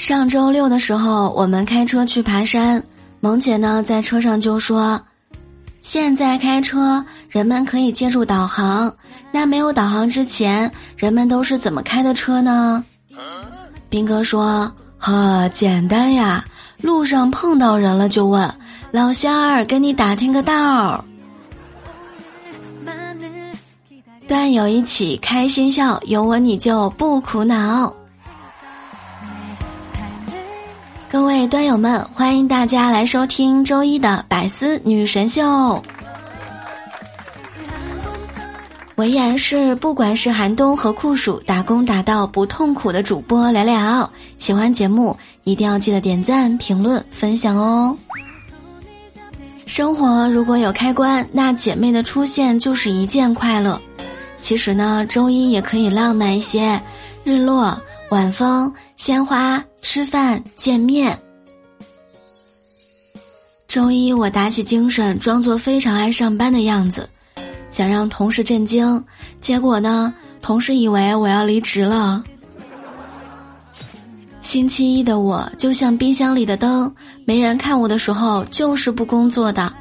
上周六的时候，我们开车去爬山，萌姐呢在车上就说：“现在开车，人们可以借助导航。那没有导航之前，人们都是怎么开的车呢？”斌哥说：“呵，简单呀，路上碰到人了就问老乡儿，跟你打听个道儿。”段友一起开心笑，有我你就不苦恼。各位端友们，欢迎大家来收听周一的百思女神秀。我依然是不管是寒冬和酷暑，打工打到不痛苦的主播聊聊。喜欢节目一定要记得点赞、评论、分享哦。生活如果有开关，那姐妹的出现就是一件快乐。其实呢，周一也可以浪漫一些，日落。晚风、鲜花、吃饭、见面。周一我打起精神，装作非常爱上班的样子，想让同事震惊。结果呢，同事以为我要离职了。星期一的我就像冰箱里的灯，没人看我的时候就是不工作的。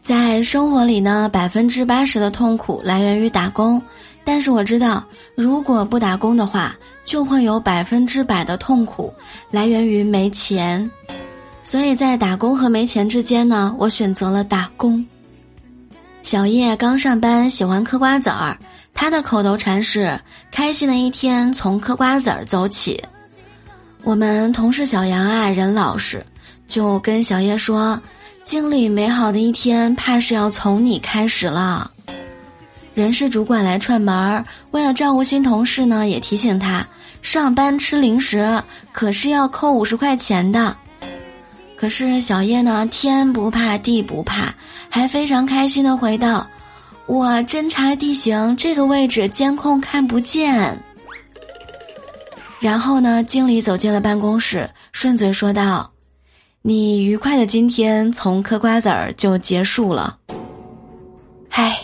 在生活里呢，百分之八十的痛苦来源于打工。但是我知道，如果不打工的话，就会有百分之百的痛苦来源于没钱。所以在打工和没钱之间呢，我选择了打工。小叶刚上班，喜欢嗑瓜子儿，他的口头禅是“开心的一天从嗑瓜子儿走起”。我们同事小杨啊，人老实，就跟小叶说：“经理美好的一天，怕是要从你开始了。”人事主管来串门儿，为了照顾新同事呢，也提醒他上班吃零食可是要扣五十块钱的。可是小叶呢，天不怕地不怕，还非常开心的回道：“我侦查地形，这个位置监控看不见。”然后呢，经理走进了办公室，顺嘴说道：“你愉快的今天从嗑瓜子儿就结束了。”嗨。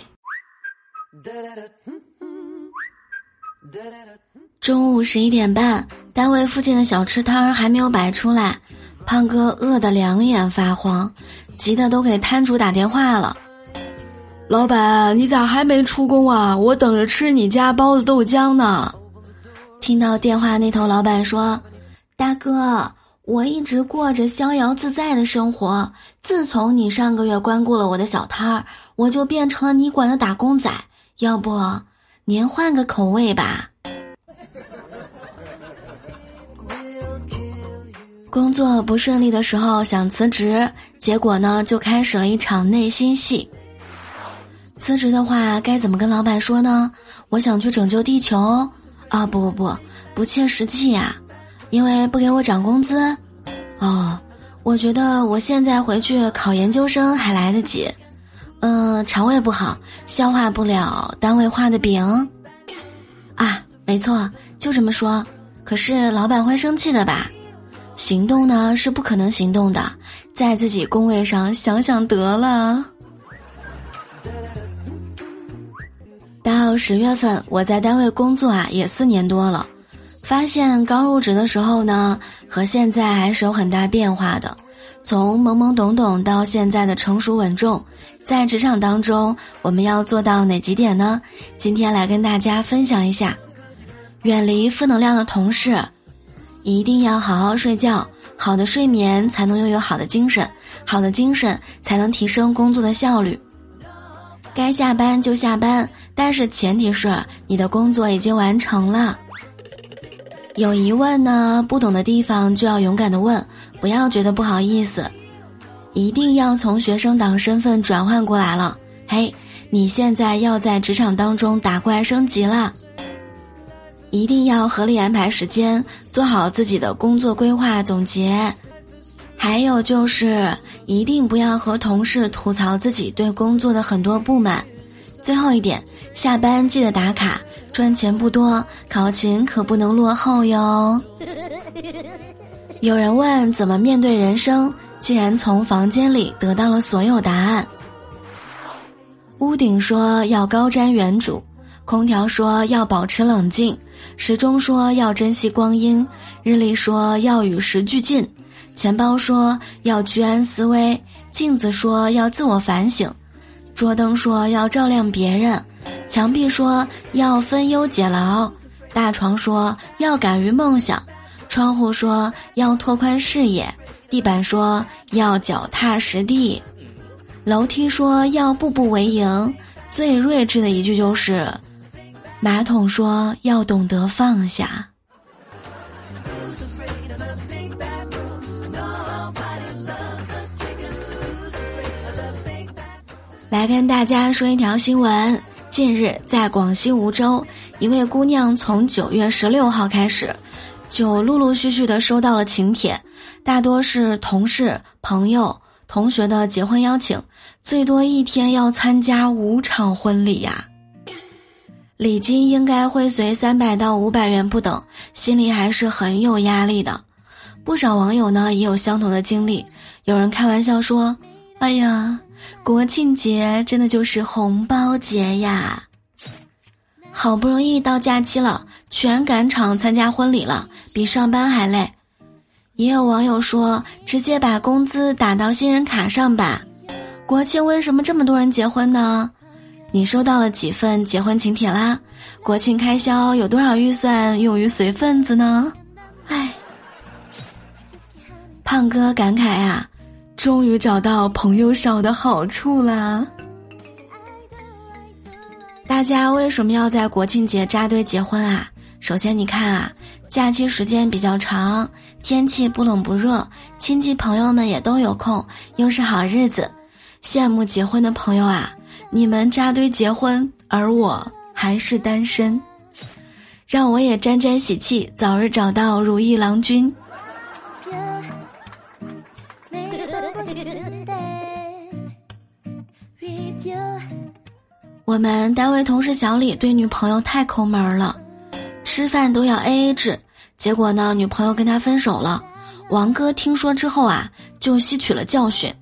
中午十一点半，单位附近的小吃摊儿还没有摆出来，胖哥饿得两眼发黄，急得都给摊主打电话了。老板，你咋还没出工啊？我等着吃你家包子豆浆呢。听到电话那头老板说：“大哥，我一直过着逍遥自在的生活，自从你上个月关顾了我的小摊儿，我就变成了你管的打工仔。”要不，您换个口味吧。工作不顺利的时候想辞职，结果呢就开始了一场内心戏。辞职的话该怎么跟老板说呢？我想去拯救地球。啊不不不，不切实际呀，因为不给我涨工资。哦，我觉得我现在回去考研究生还来得及。嗯，肠胃不好，消化不了单位画的饼。啊，没错，就这么说。可是老板会生气的吧？行动呢是不可能行动的，在自己工位上想想得了。到十月份，我在单位工作啊，也四年多了，发现刚入职的时候呢，和现在还是有很大变化的。从懵懵懂懂到现在的成熟稳重，在职场当中，我们要做到哪几点呢？今天来跟大家分享一下。远离负能量的同事，一定要好好睡觉，好的睡眠才能拥有好的精神，好的精神才能提升工作的效率。该下班就下班，但是前提是你的工作已经完成了。有疑问呢，不懂的地方就要勇敢的问，不要觉得不好意思，一定要从学生党身份转换过来了。嘿，你现在要在职场当中打怪升级了，一定要合理安排时间，做好自己的工作规划总结。还有就是，一定不要和同事吐槽自己对工作的很多不满。最后一点，下班记得打卡。赚钱不多，考勤可不能落后哟。有人问怎么面对人生，竟然从房间里得到了所有答案。屋顶说要高瞻远瞩，空调说要保持冷静，时钟说要珍惜光阴，日历说要与时俱进，钱包说要居安思危，镜子说要自我反省，桌灯说要照亮别人，墙壁说要分忧解劳，大床说要敢于梦想，窗户说要拓宽视野，地板说要脚踏实地。楼梯说要步步为营，最睿智的一句就是，马桶说要懂得放下。来跟大家说一条新闻：近日，在广西梧州，一位姑娘从九月十六号开始，就陆陆续续的收到了请帖，大多是同事、朋友。同学的结婚邀请，最多一天要参加五场婚礼呀，礼金应该会随三百到五百元不等，心里还是很有压力的。不少网友呢也有相同的经历，有人开玩笑说：“哎呀，国庆节真的就是红包节呀，好不容易到假期了，全赶场参加婚礼了，比上班还累。”也有网友说：“直接把工资打到新人卡上吧。”国庆为什么这么多人结婚呢？你收到了几份结婚请帖啦？国庆开销有多少预算用于随份子呢？唉，胖哥感慨啊，终于找到朋友少的好处啦。大家为什么要在国庆节扎堆结婚啊？首先，你看啊。假期时间比较长，天气不冷不热，亲戚朋友们也都有空，又是好日子，羡慕结婚的朋友啊！你们扎堆结婚，而我还是单身，让我也沾沾喜气，早日找到如意郎君。我们单位同事小李对女朋友太抠门了。吃饭都要 A A 制，结果呢，女朋友跟他分手了。王哥听说之后啊，就吸取了教训，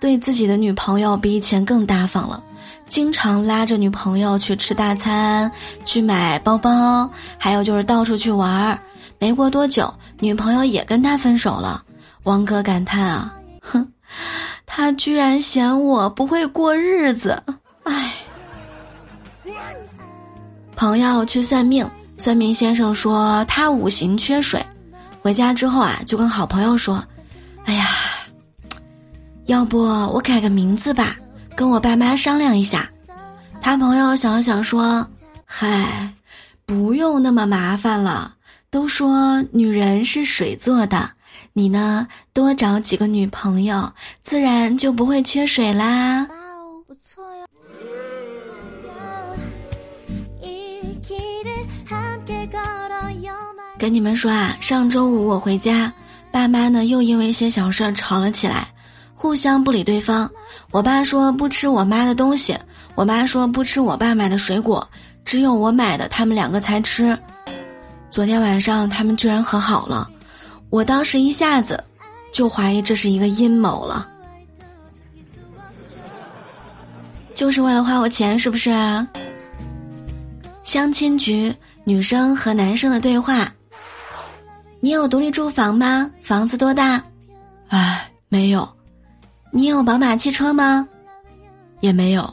对自己的女朋友比以前更大方了，经常拉着女朋友去吃大餐，去买包包，还有就是到处去玩儿。没过多久，女朋友也跟他分手了。王哥感叹啊，哼，他居然嫌我不会过日子，唉。朋友去算命。算命先生说他五行缺水，回家之后啊，就跟好朋友说：“哎呀，要不我改个名字吧，跟我爸妈商量一下。”他朋友想了想说：“嗨，不用那么麻烦了，都说女人是水做的，你呢多找几个女朋友，自然就不会缺水啦。”跟你们说啊，上周五我回家，爸妈呢又因为一些小事吵了起来，互相不理对方。我爸说不吃我妈的东西，我妈说不吃我爸买的水果，只有我买的他们两个才吃。昨天晚上他们居然和好了，我当时一下子就怀疑这是一个阴谋了，就是为了花我钱是不是？相亲局女生和男生的对话。你有独立住房吗？房子多大？唉，没有。你有宝马汽车吗？也没有。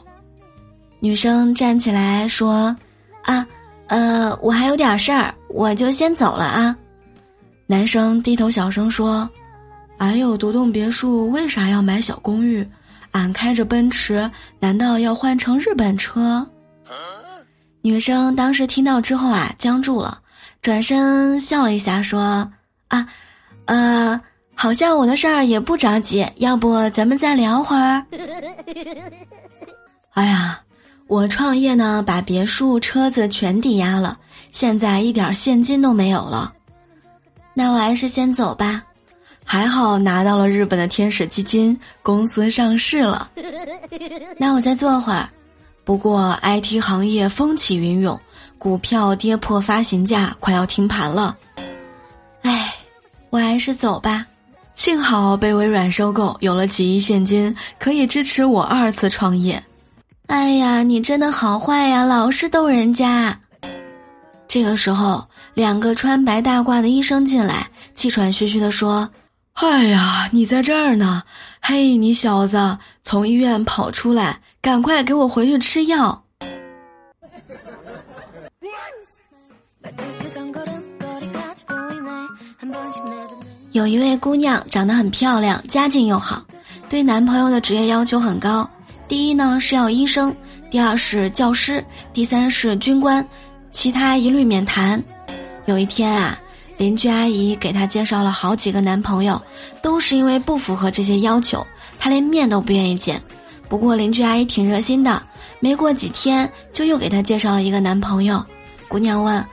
女生站起来说：“啊，呃，我还有点事儿，我就先走了啊。”男生低头小声说：“俺有独栋别墅，为啥要买小公寓？俺开着奔驰，难道要换成日本车？”女生当时听到之后啊，僵住了。转身笑了一下，说：“啊，呃，好像我的事儿也不着急，要不咱们再聊会儿。”哎呀，我创业呢，把别墅、车子全抵押了，现在一点现金都没有了。那我还是先走吧。还好拿到了日本的天使基金，公司上市了。那我再坐会儿。不过 IT 行业风起云涌。股票跌破发行价，快要停盘了。唉，我还是走吧。幸好被微软收购，有了几亿现金，可以支持我二次创业。哎呀，你真的好坏呀，老是逗人家。这个时候，两个穿白大褂的医生进来，气喘吁吁地说：“哎呀，你在这儿呢！嘿，你小子从医院跑出来，赶快给我回去吃药。”有一位姑娘长得很漂亮，家境又好，对男朋友的职业要求很高。第一呢是要医生，第二是教师，第三是军官，其他一律免谈。有一天啊，邻居阿姨给她介绍了好几个男朋友，都是因为不符合这些要求，她连面都不愿意见。不过邻居阿姨挺热心的，没过几天就又给她介绍了一个男朋友。姑娘问：“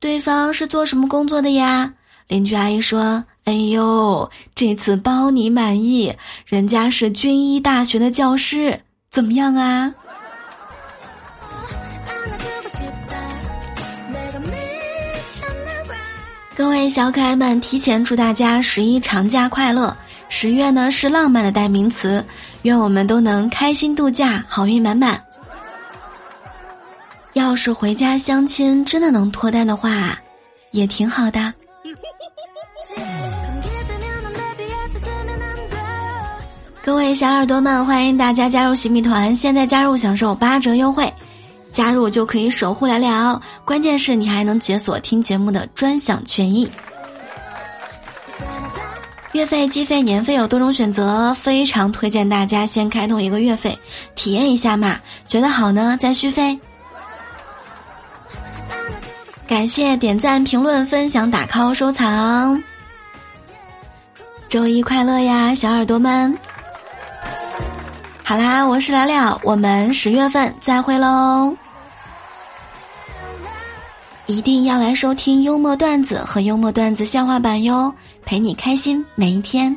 对方是做什么工作的呀？”邻居阿姨说：“哎呦，这次包你满意，人家是军医大学的教师。”怎么样啊？各位小可爱们，提前祝大家十一长假快乐！十月呢是浪漫的代名词，愿我们都能开心度假，好运满满。要是回家相亲真的能脱单的话，也挺好的。各位小耳朵们，欢迎大家加入喜米团，现在加入享受八折优惠，加入就可以守护聊聊，关键是你还能解锁听节目的专享权益。月费、季费、年费有多种选择，非常推荐大家先开通一个月费，体验一下嘛，觉得好呢再续费。感谢点赞、评论、分享、打 call、收藏，周一快乐呀，小耳朵们！好啦，我是聊聊，我们十月份再会喽！一定要来收听幽默段子和幽默段子笑话版哟，陪你开心每一天。